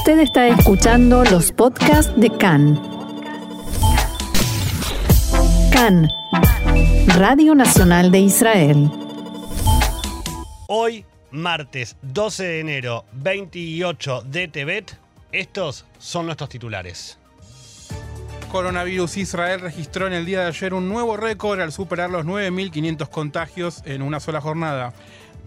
Usted está escuchando los podcasts de CAN. CAN, Radio Nacional de Israel. Hoy, martes 12 de enero, 28 de Tebet, estos son nuestros titulares. Coronavirus Israel registró en el día de ayer un nuevo récord al superar los 9.500 contagios en una sola jornada.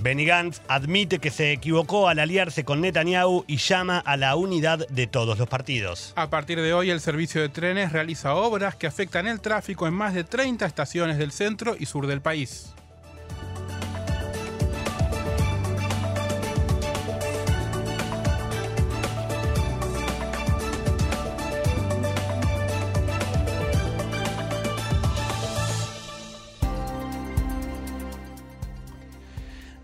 Benny Gantz admite que se equivocó al aliarse con Netanyahu y llama a la unidad de todos los partidos. A partir de hoy, el servicio de trenes realiza obras que afectan el tráfico en más de 30 estaciones del centro y sur del país.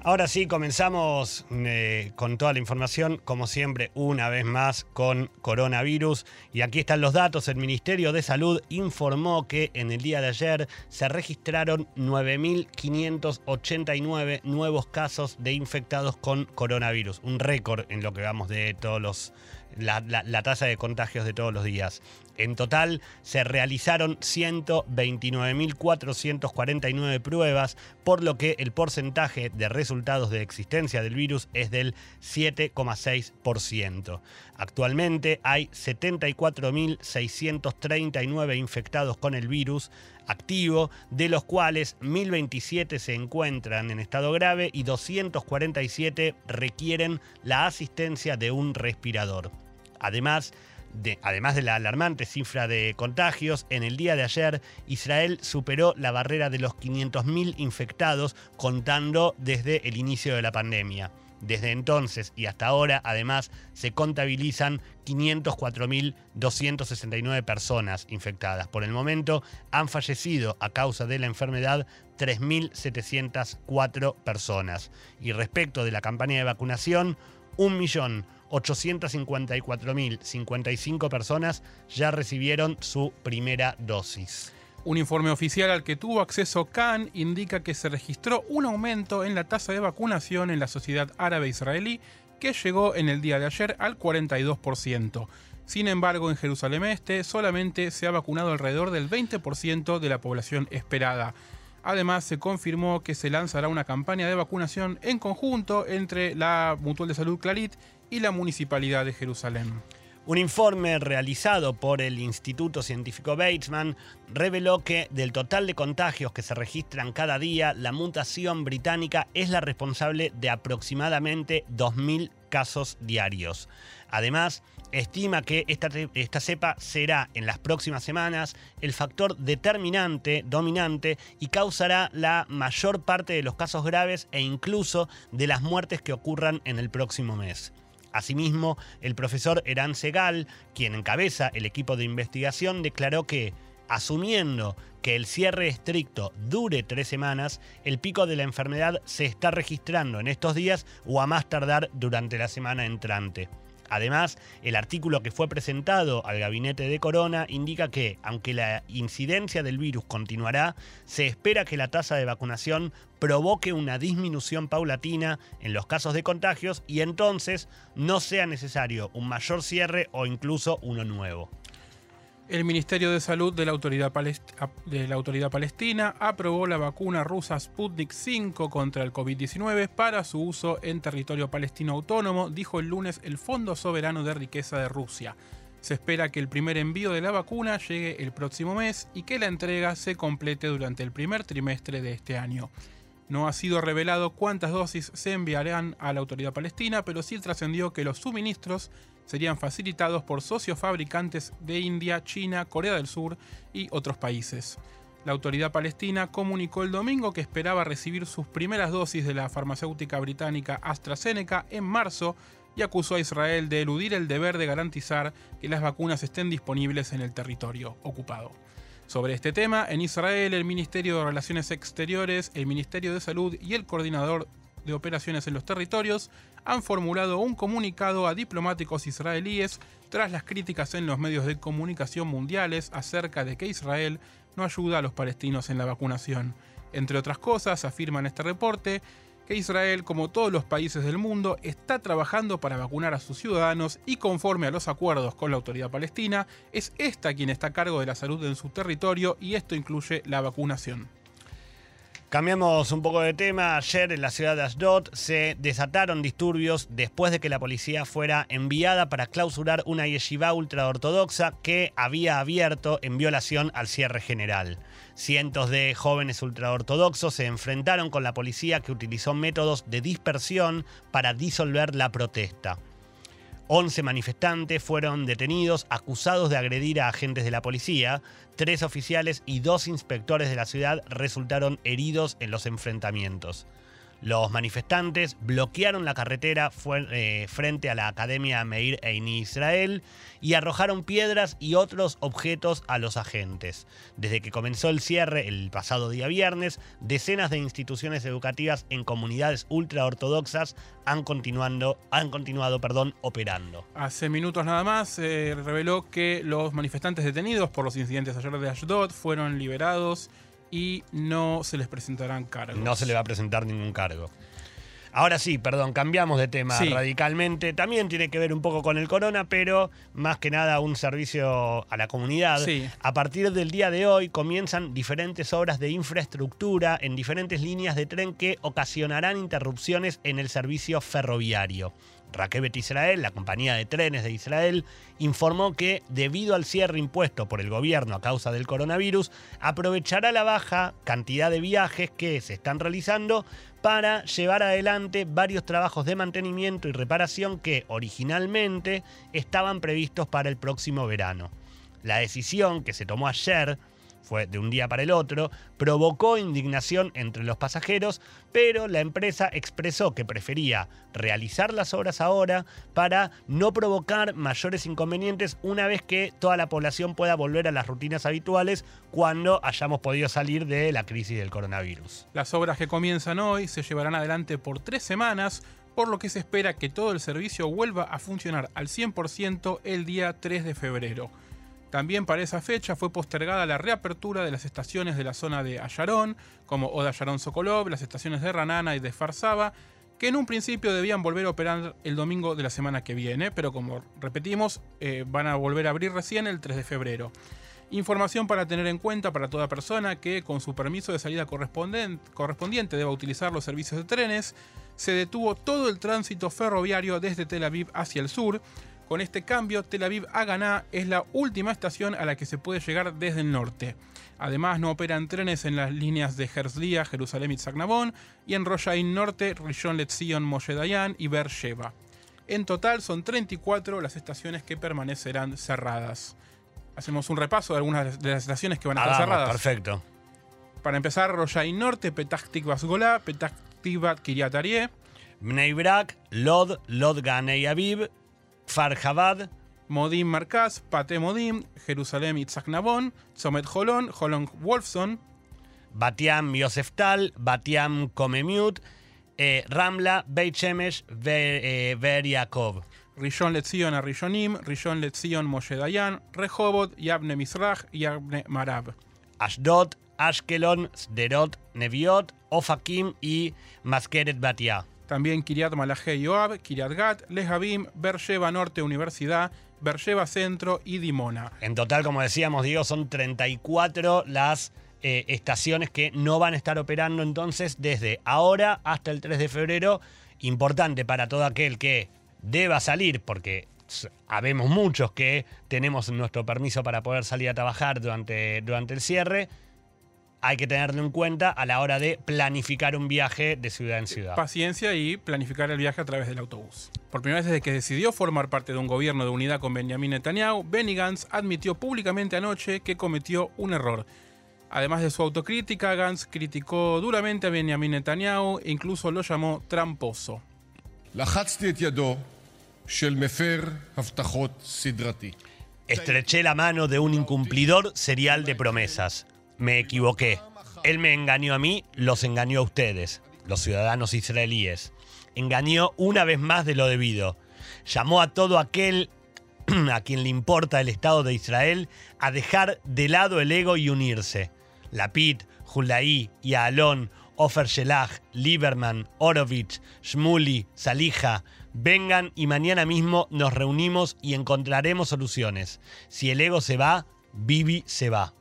Ahora sí, comenzamos eh, con toda la información, como siempre, una vez más con coronavirus. Y aquí están los datos. El Ministerio de Salud informó que en el día de ayer se registraron 9.589 nuevos casos de infectados con coronavirus. Un récord en lo que vamos de todos los la, tasa de contagios de todos los días. En total se realizaron 129.449 pruebas, por lo que el porcentaje de resultados de existencia del virus es del 7,6%. Actualmente hay 74.639 infectados con el virus activo, de los cuales 1.027 se encuentran en estado grave y 247 requieren la asistencia de un respirador. Además, de, además de la alarmante cifra de contagios, en el día de ayer Israel superó la barrera de los 500.000 infectados contando desde el inicio de la pandemia. Desde entonces y hasta ahora, además, se contabilizan 504.269 personas infectadas. Por el momento, han fallecido a causa de la enfermedad 3.704 personas. Y respecto de la campaña de vacunación, 1.854.055 personas ya recibieron su primera dosis. Un informe oficial al que tuvo acceso Khan indica que se registró un aumento en la tasa de vacunación en la sociedad árabe israelí que llegó en el día de ayer al 42%. Sin embargo, en Jerusalén Este solamente se ha vacunado alrededor del 20% de la población esperada. Además, se confirmó que se lanzará una campaña de vacunación en conjunto entre la Mutual de Salud Clarit y la Municipalidad de Jerusalén. Un informe realizado por el Instituto Científico Bateman reveló que del total de contagios que se registran cada día, la mutación británica es la responsable de aproximadamente 2.000 casos diarios. Además, estima que esta, esta, cepa será en las próximas semanas el factor determinante, dominante y causará la mayor parte de los casos graves e incluso de las muertes que ocurran en el próximo mes. Asimismo, el profesor Eran Segal, quien encabeza el equipo de investigación, declaró que, asumiendo que el cierre estricto dure tres semanas, el pico de la enfermedad se está registrando en estos días o a más tardar durante la semana entrante. Además, el artículo que fue presentado al gabinete de Corona indica que, aunque la incidencia del virus continuará, se espera que la tasa de vacunación provoque una disminución paulatina en los casos de contagios y entonces no sea necesario un mayor cierre o incluso uno nuevo. El Ministerio de Salud de la, Autoridad Palestina aprobó la vacuna rusa Sputnik 5 contra el COVID-19 para su uso en territorio palestino autónomo, dijo el lunes el Fondo Soberano de Riqueza de Rusia. Se espera que el primer envío de la vacuna llegue el próximo mes y que la entrega se complete durante el primer trimestre de este año. No ha sido revelado cuántas dosis se enviarán a la autoridad palestina, pero sí trascendió que los suministros serían facilitados por socios fabricantes de India, China, Corea del Sur y otros países. La autoridad palestina comunicó el domingo que esperaba recibir sus primeras dosis de la farmacéutica británica AstraZeneca en marzo y acusó a Israel de eludir el deber de garantizar que las vacunas estén disponibles en el territorio ocupado. Sobre este tema, en Israel, el Ministerio de Relaciones Exteriores, el Ministerio de Salud y el Coordinador de Operaciones en los Territorios han formulado un comunicado a diplomáticos israelíes tras las críticas en los medios de comunicación mundiales acerca de que Israel no ayuda a los palestinos en la vacunación. Entre otras cosas, afirman este reporte, que Israel, como todos los países del mundo, está trabajando para vacunar a sus ciudadanos y conforme a los acuerdos con la autoridad palestina, es esta quien está a cargo de la salud en su territorio y esto incluye la vacunación. Cambiamos un poco de tema. Ayer en la ciudad de Ashdod se desataron disturbios después de que la policía fuera enviada para clausurar una yeshiva ultraortodoxa que había abierto en violación al cierre general. Cientos de jóvenes ultraortodoxos se enfrentaron con la policía que utilizó métodos de dispersión para disolver la protesta. 11 manifestantes fueron detenidos acusados de agredir a agentes de la policía. Tres oficiales y dos inspectores de la ciudad resultaron heridos en los enfrentamientos. Los manifestantes bloquearon la carretera eh, frente a la Academia Meir Eini Israel y arrojaron piedras y otros objetos a los agentes. Desde que comenzó el cierre el pasado día viernes, decenas de instituciones educativas en comunidades ultraortodoxas han, han continuado perdón, operando. Hace minutos nada más se reveló que los manifestantes detenidos por los incidentes ayer de Ashdod fueron liberados y no se les presentarán cargos. No se le va a presentar ningún cargo. Ahora sí, perdón, cambiamos de tema radicalmente. También tiene que ver un poco con el corona, pero más que nada un servicio a la comunidad. A partir del día de hoy comienzan diferentes obras de infraestructura en diferentes líneas de tren que ocasionarán interrupciones en el servicio ferroviario. Rakebet Israel, la compañía de trenes de Israel, informó que, debido al cierre impuesto por el gobierno a causa del coronavirus, aprovechará la baja cantidad de viajes que se están realizando para llevar adelante varios trabajos de mantenimiento y reparación que originalmente estaban previstos para el próximo verano. La decisión que se tomó ayer fue de un día para el otro, provocó indignación entre los pasajeros, pero la empresa expresó que prefería realizar las obras ahora para no provocar mayores inconvenientes una vez que toda la población pueda volver a las rutinas habituales cuando hayamos podido salir de la crisis del coronavirus. Las obras que comienzan hoy se llevarán adelante por tres semanas, por lo que se espera que todo el servicio vuelva a funcionar al 100% el día 3 de febrero. También para esa fecha fue postergada la reapertura de las estaciones de la zona de Ayarón, como Oda Ayarón Sokolov, las estaciones de Ranana y de Farsaba, que en un principio debían volver a operar el domingo de la semana que viene, pero como repetimos, eh, van a volver a abrir recién el 3 de febrero. Información para tener en cuenta para toda persona que con su permiso de salida correspondiente deba utilizar los servicios de trenes, se detuvo todo el tránsito ferroviario desde Tel Aviv hacia el sur, con este cambio, Tel Aviv Haganá es la última estación a la que se puede llegar desde el norte. Además, no operan trenes en las líneas de Herzliya, Jerusalén y Zagnabón, y en Rojain Norte, Rishon Lezion, Moshe Dayan y Beersheba. En total son 34 las estaciones que permanecerán cerradas. Hacemos un repaso de algunas de las estaciones que van a estar cerradas. Perfecto. Para empezar, Rojain Norte, Petah Tikva Sgolá, Petah Tikva Kiryat. Bnei Brak, Lod, Lod Ganei Aviv, Farjabad, Modim Markaz, Pate Modim, Jerusalén Itzhak Nabon, Somet Holon, Holon Wolfson, Batiam Yoseftal, Batiam Komemiut, eh, Ramla, Beit Shemesh, Ver, eh, Yaakov. Rishon Letzion a Rishonim, Rishon Letzion Moshe Dayan, Rehobot, Yabne Mizrach, Yabne Marab. Ashdod, Ashkelon, Sderot, Neviot, Ofakim y Maskeret Batia. También Kiryat Malaje Yoab, Kiryat Gat, Lehavim, Bersheba Norte Universidad, Bersheba Centro y Dimona. En total, como decíamos, Diego, son 34 las eh, estaciones que no van a estar operando entonces desde ahora hasta el 3 de febrero. Importante para todo aquel que deba salir, porque habemos muchos que tenemos nuestro permiso para poder salir a trabajar durante, durante el cierre hay que tenerlo en cuenta a la hora de planificar un viaje de ciudad en ciudad. Paciencia y planificar el viaje a través del autobús. Por primera vez desde que decidió formar parte de un gobierno de unidad con Benjamin Netanyahu, Benny Gantz admitió públicamente anoche que cometió un error. Además de su autocrítica, Gantz criticó duramente a Benjamin Netanyahu e incluso lo llamó tramposo. Estreché la mano de un incumplidor serial de promesas me equivoqué. Él me engañó a mí, los engañó a ustedes, los ciudadanos israelíes. Engañó una vez más de lo debido. Llamó a todo aquel a quien le importa el Estado de Israel a dejar de lado el ego y unirse. Lapid, y Alon Ofer Shelah, Lieberman, Orovich, Shmuli, Salija, vengan y mañana mismo nos reunimos y encontraremos soluciones. Si el ego se va, Bibi se va.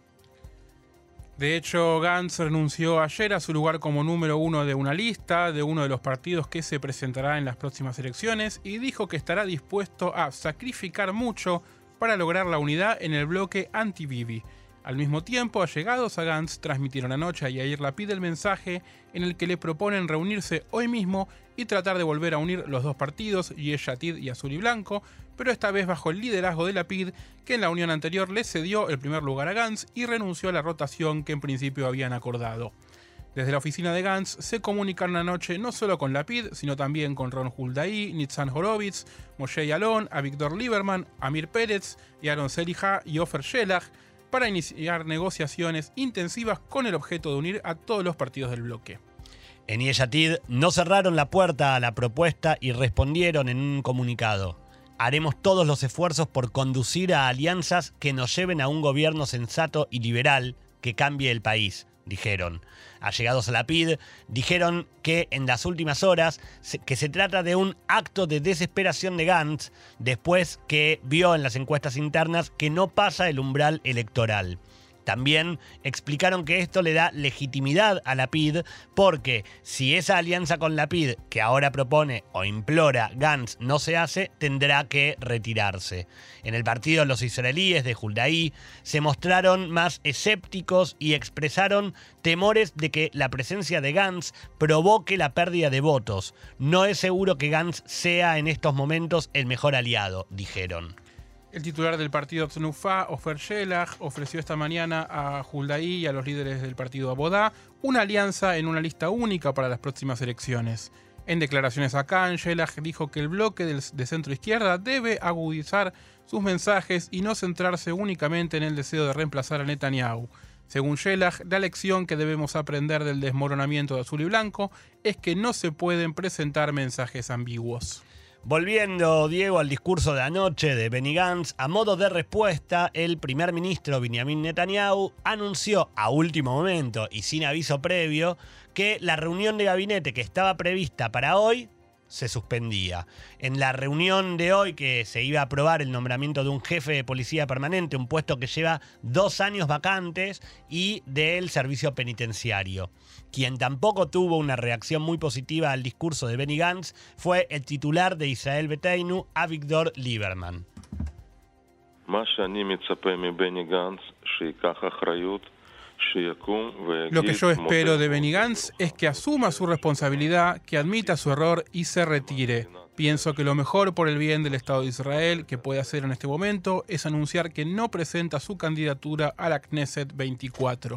De hecho, Gantz renunció ayer a su lugar como número uno de una lista de uno de los partidos que se presentará en las próximas elecciones y dijo que estará dispuesto a sacrificar mucho para lograr la unidad en el bloque anti-Bibi. Al mismo tiempo, allegados a Gantz transmitieron anoche a Yair Lapid el mensaje en el que le proponen reunirse hoy mismo y tratar de volver a unir los dos partidos, Yesh y Azul y Blanco, pero esta vez bajo el liderazgo de Lapid, que en la unión anterior le cedió el primer lugar a Gantz y renunció a la rotación que en principio habían acordado. Desde la oficina de Gantz se comunicaron anoche no solo con Lapid, sino también con Ron Huldaí, Nitzan Horowitz, Moshe Yalon, Avigdor Lieberman, Amir Pérez, Aaron Selija y Ofer Shelah para iniciar negociaciones intensivas con el objeto de unir a todos los partidos del bloque. En Yeshatid no cerraron la puerta a la propuesta y respondieron en un comunicado. Haremos todos los esfuerzos por conducir a alianzas que nos lleven a un gobierno sensato y liberal que cambie el país, dijeron. Allegados a la PID, dijeron que en las últimas horas que se trata de un acto de desesperación de Gantz después que vio en las encuestas internas que no pasa el umbral electoral. También explicaron que esto le da legitimidad a la PID porque si esa alianza con la PID que ahora propone o implora Gantz no se hace, tendrá que retirarse. En el partido los israelíes de Huldaí se mostraron más escépticos y expresaron temores de que la presencia de Gantz provoque la pérdida de votos. No es seguro que Gantz sea en estos momentos el mejor aliado, dijeron. El titular del partido Tnufa, Ofer Shelah, ofreció esta mañana a Huldaí y a los líderes del partido Abodá una alianza en una lista única para las próximas elecciones. En declaraciones a Khan, Shelah dijo que el bloque de centro izquierda debe agudizar sus mensajes y no centrarse únicamente en el deseo de reemplazar a Netanyahu. Según Shelah, la lección que debemos aprender del desmoronamiento de azul y blanco es que no se pueden presentar mensajes ambiguos. Volviendo, Diego, al discurso de anoche de Benny Gantz, a modo de respuesta, el primer ministro Benjamin Netanyahu anunció a último momento y sin aviso previo que la reunión de gabinete que estaba prevista para hoy se suspendía. En la reunión de hoy que se iba a aprobar el nombramiento de un jefe de policía permanente, un puesto que lleva dos años vacantes, y del servicio penitenciario. Quien tampoco tuvo una reacción muy positiva al discurso de Benny Gantz fue el titular de Israel Beteinu, Avigdor Lieberman. Lo que yo espero de Benny Gantz es que asuma su responsabilidad, que admita su error y se retire. Pienso que lo mejor por el bien del Estado de Israel que puede hacer en este momento es anunciar que no presenta su candidatura a la Knesset 24.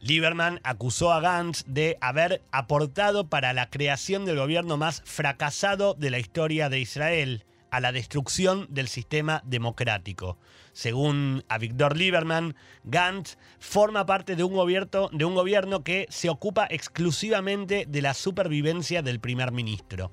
Lieberman acusó a Gantz de haber aportado para la creación del gobierno más fracasado de la historia de Israel, a la destrucción del sistema democrático. Según a Víctor Lieberman, Gantz forma parte de un, gobierno, de un gobierno que se ocupa exclusivamente de la supervivencia del primer ministro.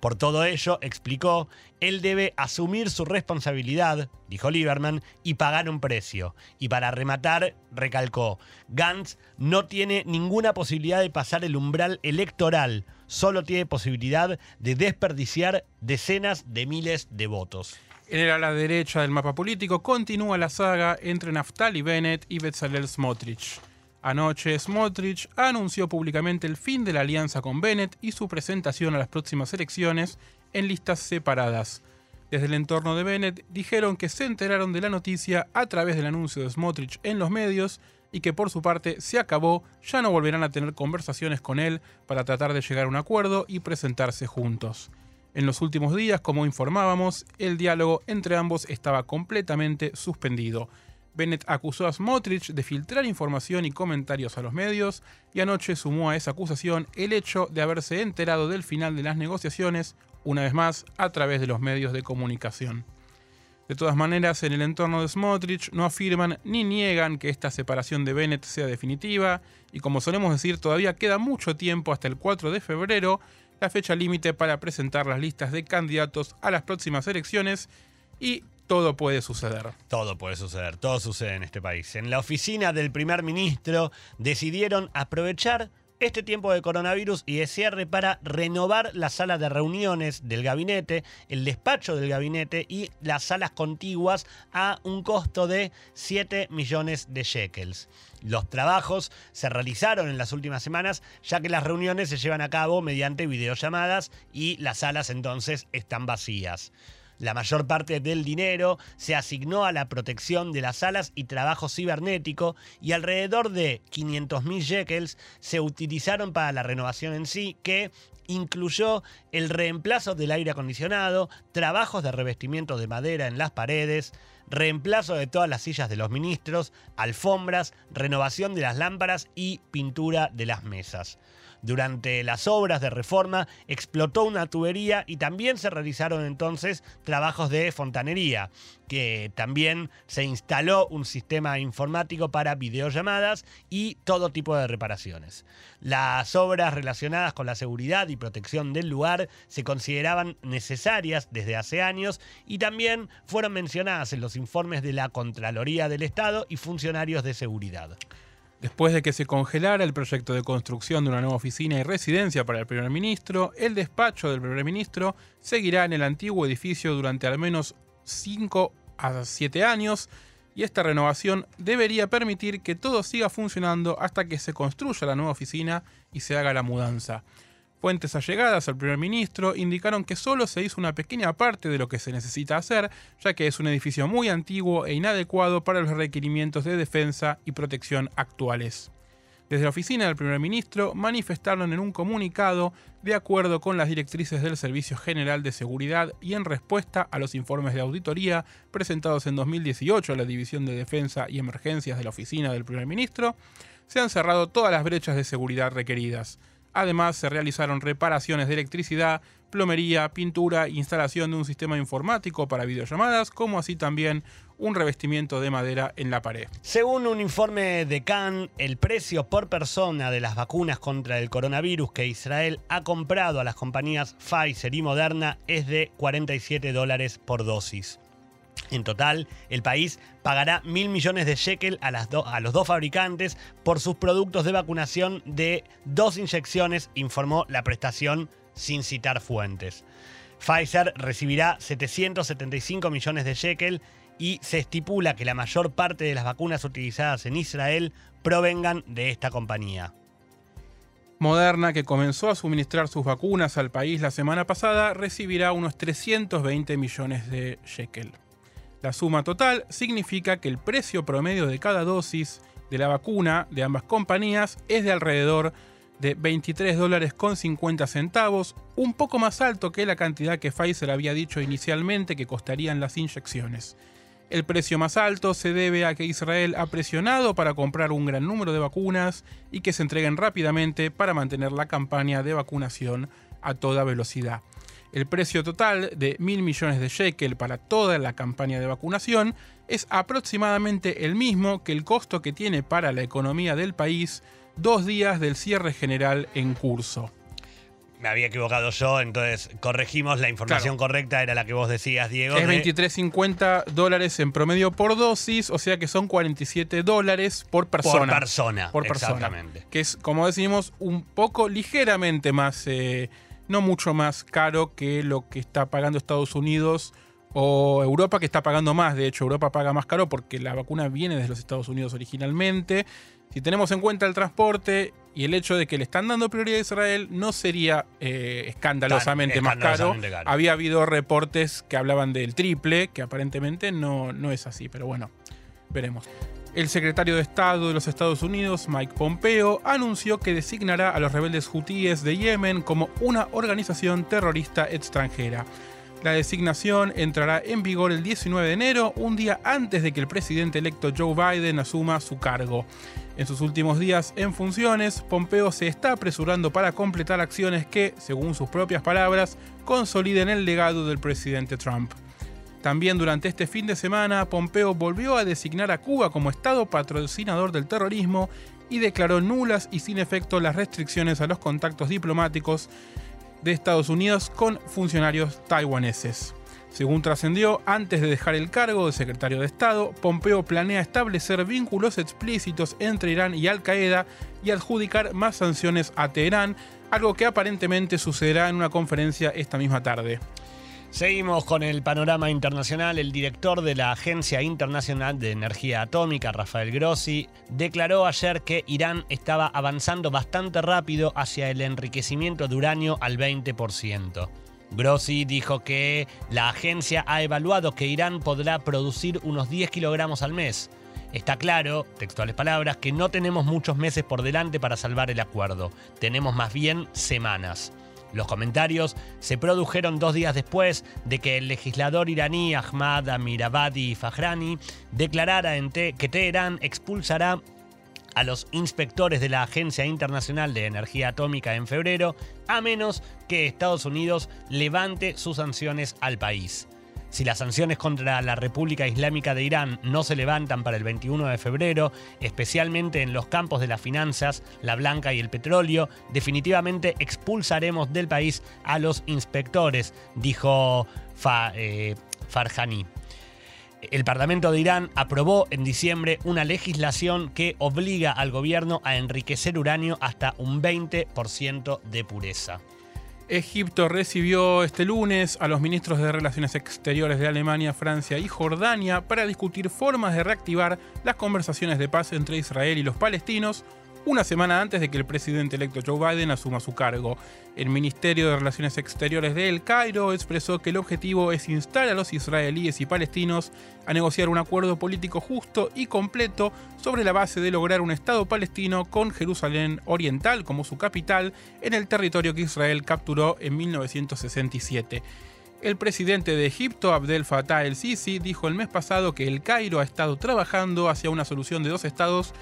Por todo ello, explicó, él debe asumir su responsabilidad, dijo Lieberman, y pagar un precio. Y para rematar, recalcó, Gantz no tiene ninguna posibilidad de pasar el umbral electoral, solo tiene posibilidad de desperdiciar decenas de miles de votos. En el ala derecha del mapa político continúa la saga entre Naftali Bennett y Bezalel Smotrich. Anoche, Smotrich anunció públicamente el fin de la alianza con Bennett y su presentación a las próximas elecciones en listas separadas. Desde el entorno de Bennett dijeron que se enteraron de la noticia a través del anuncio de Smotrich en los medios y que por su parte se acabó, ya no volverán a tener conversaciones con él para tratar de llegar a un acuerdo y presentarse juntos. En los últimos días, como informábamos, el diálogo entre ambos estaba completamente suspendido. Bennett acusó a Smotrich de filtrar información y comentarios a los medios y anoche sumó a esa acusación el hecho de haberse enterado del final de las negociaciones, una vez más, a través de los medios de comunicación. De todas maneras, en el entorno de Smotrich no afirman ni niegan que esta separación de Bennett sea definitiva, y como solemos decir, todavía queda mucho tiempo hasta el 4 de febrero, la fecha límite para presentar las listas de candidatos a las próximas elecciones y todo puede suceder. Todo puede suceder, todo sucede en este país. En la oficina del primer ministro decidieron aprovechar este tiempo de coronavirus y de cierre para renovar la sala de reuniones del gabinete, el despacho del gabinete y las salas contiguas a un costo de 7 millones de shekels. Los trabajos se realizaron en las últimas semanas, ya que las reuniones se llevan a cabo mediante videollamadas y las salas entonces están vacías. La mayor parte del dinero se asignó a la protección de las salas y trabajo cibernético y alrededor de 500.000 shekels se utilizaron para la renovación en sí, que incluyó el reemplazo del aire acondicionado, trabajos de revestimiento de madera en las paredes, reemplazo de todas las sillas de los ministros, alfombras, renovación de las lámparas y pintura de las mesas. Durante las obras de reforma explotó una tubería y también se realizaron entonces trabajos de fontanería, que también se instaló un sistema informático para videollamadas y todo tipo de reparaciones. Las obras relacionadas con la seguridad y protección del lugar se consideraban necesarias desde hace años y también fueron mencionadas en los informes de la Contraloría del Estado y funcionarios de seguridad. Después de que se congelara el proyecto de construcción de una nueva oficina y residencia para el primer ministro, el despacho del primer ministro seguirá en el antiguo edificio durante al menos 5 a 7 años y esta renovación debería permitir que todo siga funcionando hasta que se construya la nueva oficina y se haga la mudanza. Fuentes allegadas al primer ministro indicaron que solo se hizo una pequeña parte de lo que se necesita hacer, ya que es un edificio muy antiguo e inadecuado para los requerimientos de defensa y protección actuales. Desde la oficina del primer ministro manifestaron en un comunicado, de acuerdo con las directrices del Servicio General de Seguridad y en respuesta a los informes de auditoría presentados en 2018 a la División de Defensa y Emergencias de la oficina del primer ministro, se han cerrado todas las brechas de seguridad requeridas. Además, se realizaron reparaciones de electricidad, plomería, pintura, instalación de un sistema informático para videollamadas, como así también un revestimiento de madera en la pared. Según un informe de Cannes, el precio por persona de las vacunas contra el coronavirus que Israel ha comprado a las compañías Pfizer y Moderna es de 47 dólares por dosis. En total, el país pagará mil millones de shekel a, los dos fabricantes por sus productos de vacunación de dos inyecciones, informó la prestación sin citar fuentes. Pfizer recibirá 775 millones de shekel y se estipula que la mayor parte de las vacunas utilizadas en Israel provengan de esta compañía. Moderna, que comenzó a suministrar sus vacunas al país la semana pasada, recibirá unos 320 millones de shekel. La suma total significa que el precio promedio de cada dosis de la vacuna de ambas compañías es de alrededor de 23 dólares con 50 centavos, un poco más alto que la cantidad que Pfizer había dicho inicialmente que costarían las inyecciones. El precio más alto se debe a que Israel ha presionado para comprar un gran número de vacunas y que se entreguen rápidamente para mantener la campaña de vacunación a toda velocidad. El precio total de mil millones de shekel para toda la campaña de vacunación es aproximadamente el mismo que el costo que tiene para la economía del país dos días del cierre general en curso. Me había equivocado yo, entonces corregimos, la información correcta era la que vos decías, Diego. Es 23.50 dólares en promedio por dosis, o sea que son 47 dólares por persona. Por persona, por persona. Exactamente. Que es, como decimos, un poco ligeramente más... Eh, no mucho más caro que lo que está pagando Estados Unidos o Europa, que está pagando más. De hecho, Europa paga más caro porque la vacuna viene desde los Estados Unidos originalmente. Si tenemos en cuenta el transporte y el hecho de que le están dando prioridad a Israel, no sería eh, escandalosamente, más caro. Había habido reportes que hablaban del triple, que aparentemente no, no es así, pero bueno, veremos. El secretario de Estado de los Estados Unidos, Mike Pompeo, anunció que designará a los rebeldes hutíes de Yemen como una organización terrorista extranjera. La designación entrará en vigor el 19 de enero, un día antes de que el presidente electo Joe Biden asuma su cargo. En sus últimos días en funciones, Pompeo se está apresurando para completar acciones que, según sus propias palabras, consoliden el legado del presidente Trump. También durante este fin de semana, Pompeo volvió a designar a Cuba como Estado patrocinador del terrorismo y declaró nulas y sin efecto las restricciones a los contactos diplomáticos de Estados Unidos con funcionarios taiwaneses. Según trascendió, antes de dejar el cargo de secretario de Estado, Pompeo planea establecer vínculos explícitos entre Irán y Al Qaeda y adjudicar más sanciones a Teherán, algo que aparentemente sucederá en una conferencia esta misma tarde. Seguimos con el panorama internacional. El director de la Agencia Internacional de Energía Atómica, Rafael Grossi, declaró ayer que Irán estaba avanzando bastante rápido hacia el enriquecimiento de uranio al 20%. Grossi dijo que la agencia ha evaluado que Irán podrá producir unos 10 kilogramos al mes. Está claro, textuales palabras, que no tenemos muchos meses por delante para salvar el acuerdo. Tenemos más bien semanas. Los comentarios se produjeron dos días después de que el legislador iraní Ahmad Amirabadi Fahrani declarara que Teherán expulsará a los inspectores de la Agencia Internacional de Energía Atómica en febrero, a menos que Estados Unidos levante sus sanciones al país. Si las sanciones contra la República Islámica de Irán no se levantan para el 21 de febrero, especialmente en los campos de las finanzas, la blanca y el petróleo, definitivamente expulsaremos del país a los inspectores, dijo eh, Farhani. El Parlamento de Irán aprobó en diciembre una legislación que obliga al gobierno a enriquecer uranio hasta un 20% de pureza. Egipto recibió este lunes a los ministros de Relaciones Exteriores de Alemania, Francia y Jordania para discutir formas de reactivar las conversaciones de paz entre Israel y los palestinos una semana antes de que el presidente electo Joe Biden asuma su cargo. El Ministerio de Relaciones Exteriores de El Cairo expresó que el objetivo es instar a los israelíes y palestinos a negociar un acuerdo político justo y completo sobre la base de lograr un Estado palestino con Jerusalén Oriental como su capital en el territorio que Israel capturó en 1967. El presidente de Egipto, Abdel Fattah el-Sisi, dijo el mes pasado que el Cairo ha estado trabajando hacia una solución de dos estados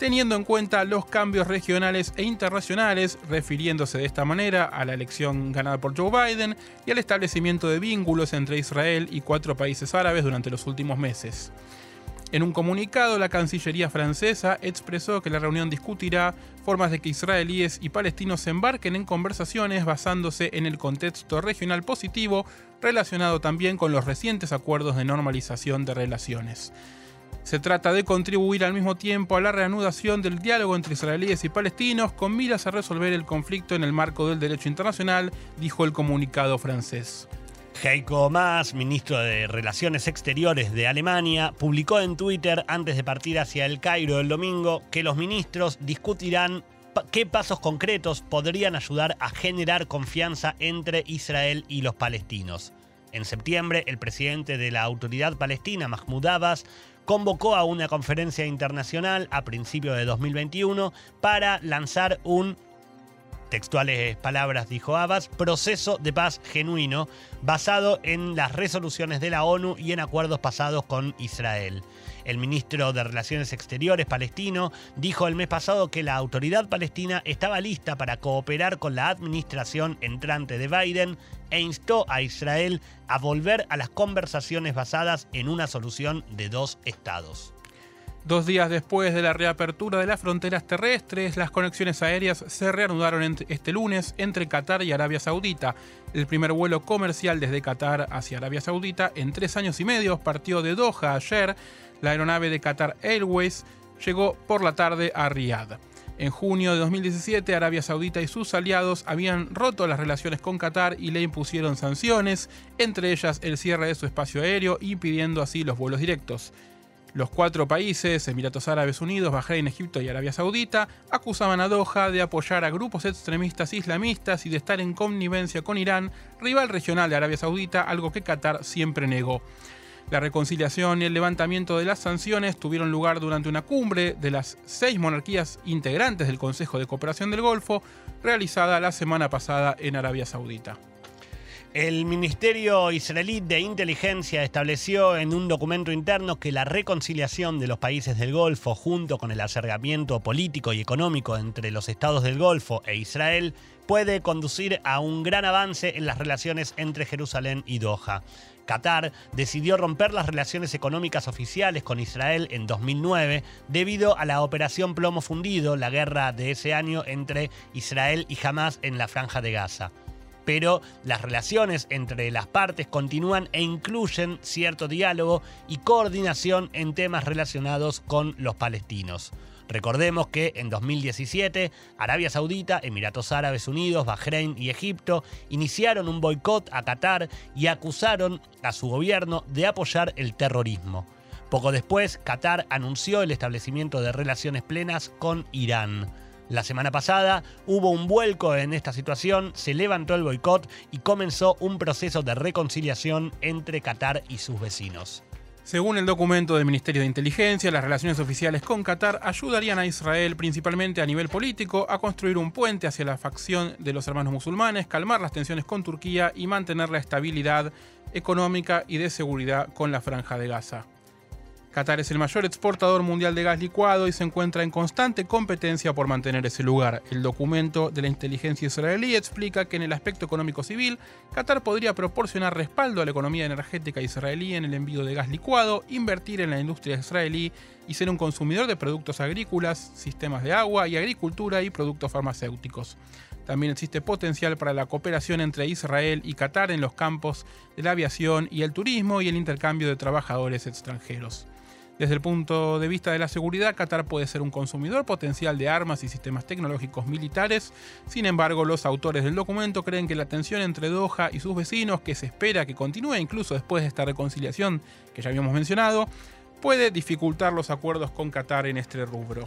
teniendo en cuenta los cambios regionales e internacionales, refiriéndose de esta manera a la elección ganada por Joe Biden y al establecimiento de vínculos entre Israel y cuatro países árabes durante los últimos meses. En un comunicado, la Cancillería francesa expresó que la reunión discutirá formas de que israelíes y palestinos se embarquen en conversaciones basándose en el contexto regional positivo relacionado también con los recientes acuerdos de normalización de relaciones. Se trata de contribuir al mismo tiempo a la reanudación del diálogo entre israelíes y palestinos con miras a resolver el conflicto en el marco del derecho internacional, dijo el comunicado francés. Heiko Maas, ministro de Relaciones Exteriores de Alemania, publicó en Twitter antes de partir hacia el Cairo el domingo que los ministros discutirán qué pasos concretos podrían ayudar a generar confianza entre Israel y los palestinos. En septiembre, el presidente de la autoridad palestina, Mahmoud Abbas, convocó a una conferencia internacional a principios de 2021 para lanzar un textuales palabras dijo Abbas, proceso de paz genuino basado en las resoluciones de la ONU y en acuerdos pasados con Israel. El ministro de Relaciones Exteriores palestino dijo el mes pasado que la autoridad palestina estaba lista para cooperar con la administración entrante de Biden e instó a Israel a volver a las conversaciones basadas en una solución de dos estados. Dos días después de la reapertura de las fronteras terrestres, las conexiones aéreas se reanudaron este lunes entre Qatar y Arabia Saudita. El primer vuelo comercial desde Qatar hacia Arabia Saudita en tres años y medio partió de Doha ayer. La aeronave de Qatar Airways llegó por la tarde a Riyadh. En junio de 2017, Arabia Saudita y sus aliados habían roto las relaciones con Qatar y le impusieron sanciones, entre ellas el cierre de su espacio aéreo, impidiendo así los vuelos directos. Los cuatro países, Emiratos Árabes Unidos, Bahrein, Egipto y Arabia Saudita, acusaban a Doha de apoyar a grupos extremistas islamistas y de estar en connivencia con Irán, rival regional de Arabia Saudita, algo que Qatar siempre negó. La reconciliación y el levantamiento de las sanciones tuvieron lugar durante una cumbre de las seis monarquías integrantes del Consejo de Cooperación del Golfo, realizada la semana pasada en Arabia Saudita. El Ministerio Israelí de Inteligencia estableció en un documento interno que la reconciliación de los países del Golfo junto con el acercamiento político y económico entre los estados del Golfo e Israel puede conducir a un gran avance en las relaciones entre Jerusalén y Doha. Qatar decidió romper las relaciones económicas oficiales con Israel en 2009 debido a la operación Plomo Fundido, la guerra de ese año entre Israel y Hamas en la franja de Gaza pero las relaciones entre las partes continúan e incluyen cierto diálogo y coordinación en temas relacionados con los palestinos. Recordemos que en 2017 Arabia Saudita, Emiratos Árabes Unidos, Bahrein y Egipto iniciaron un boicot a Qatar y acusaron a su gobierno de apoyar el terrorismo. Poco después, Qatar anunció el establecimiento de relaciones plenas con Irán. La semana pasada hubo un vuelco en esta situación, se levantó el boicot y comenzó un proceso de reconciliación entre Qatar y sus vecinos. Según el documento del Ministerio de Inteligencia, las relaciones oficiales con Qatar ayudarían a Israel, principalmente a nivel político, a construir un puente hacia la facción de los hermanos musulmanes, calmar las tensiones con Turquía y mantener la estabilidad económica y de seguridad con la franja de Gaza. Qatar es el mayor exportador mundial de gas licuado y se encuentra en constante competencia por mantener ese lugar. El documento de la inteligencia israelí explica que en el aspecto económico civil, Qatar podría proporcionar respaldo a la economía energética israelí en el envío de gas licuado, invertir en la industria israelí y ser un consumidor de productos agrícolas, sistemas de agua y agricultura y productos farmacéuticos. También existe potencial para la cooperación entre Israel y Qatar en los campos de la aviación y el turismo y el intercambio de trabajadores extranjeros. Desde el punto de vista de la seguridad, Qatar puede ser un consumidor potencial de armas y sistemas tecnológicos militares. Sin embargo, los autores del documento creen que la tensión entre Doha y sus vecinos, que se espera que continúe incluso después de esta reconciliación que ya habíamos mencionado, puede dificultar los acuerdos con Qatar en este rubro.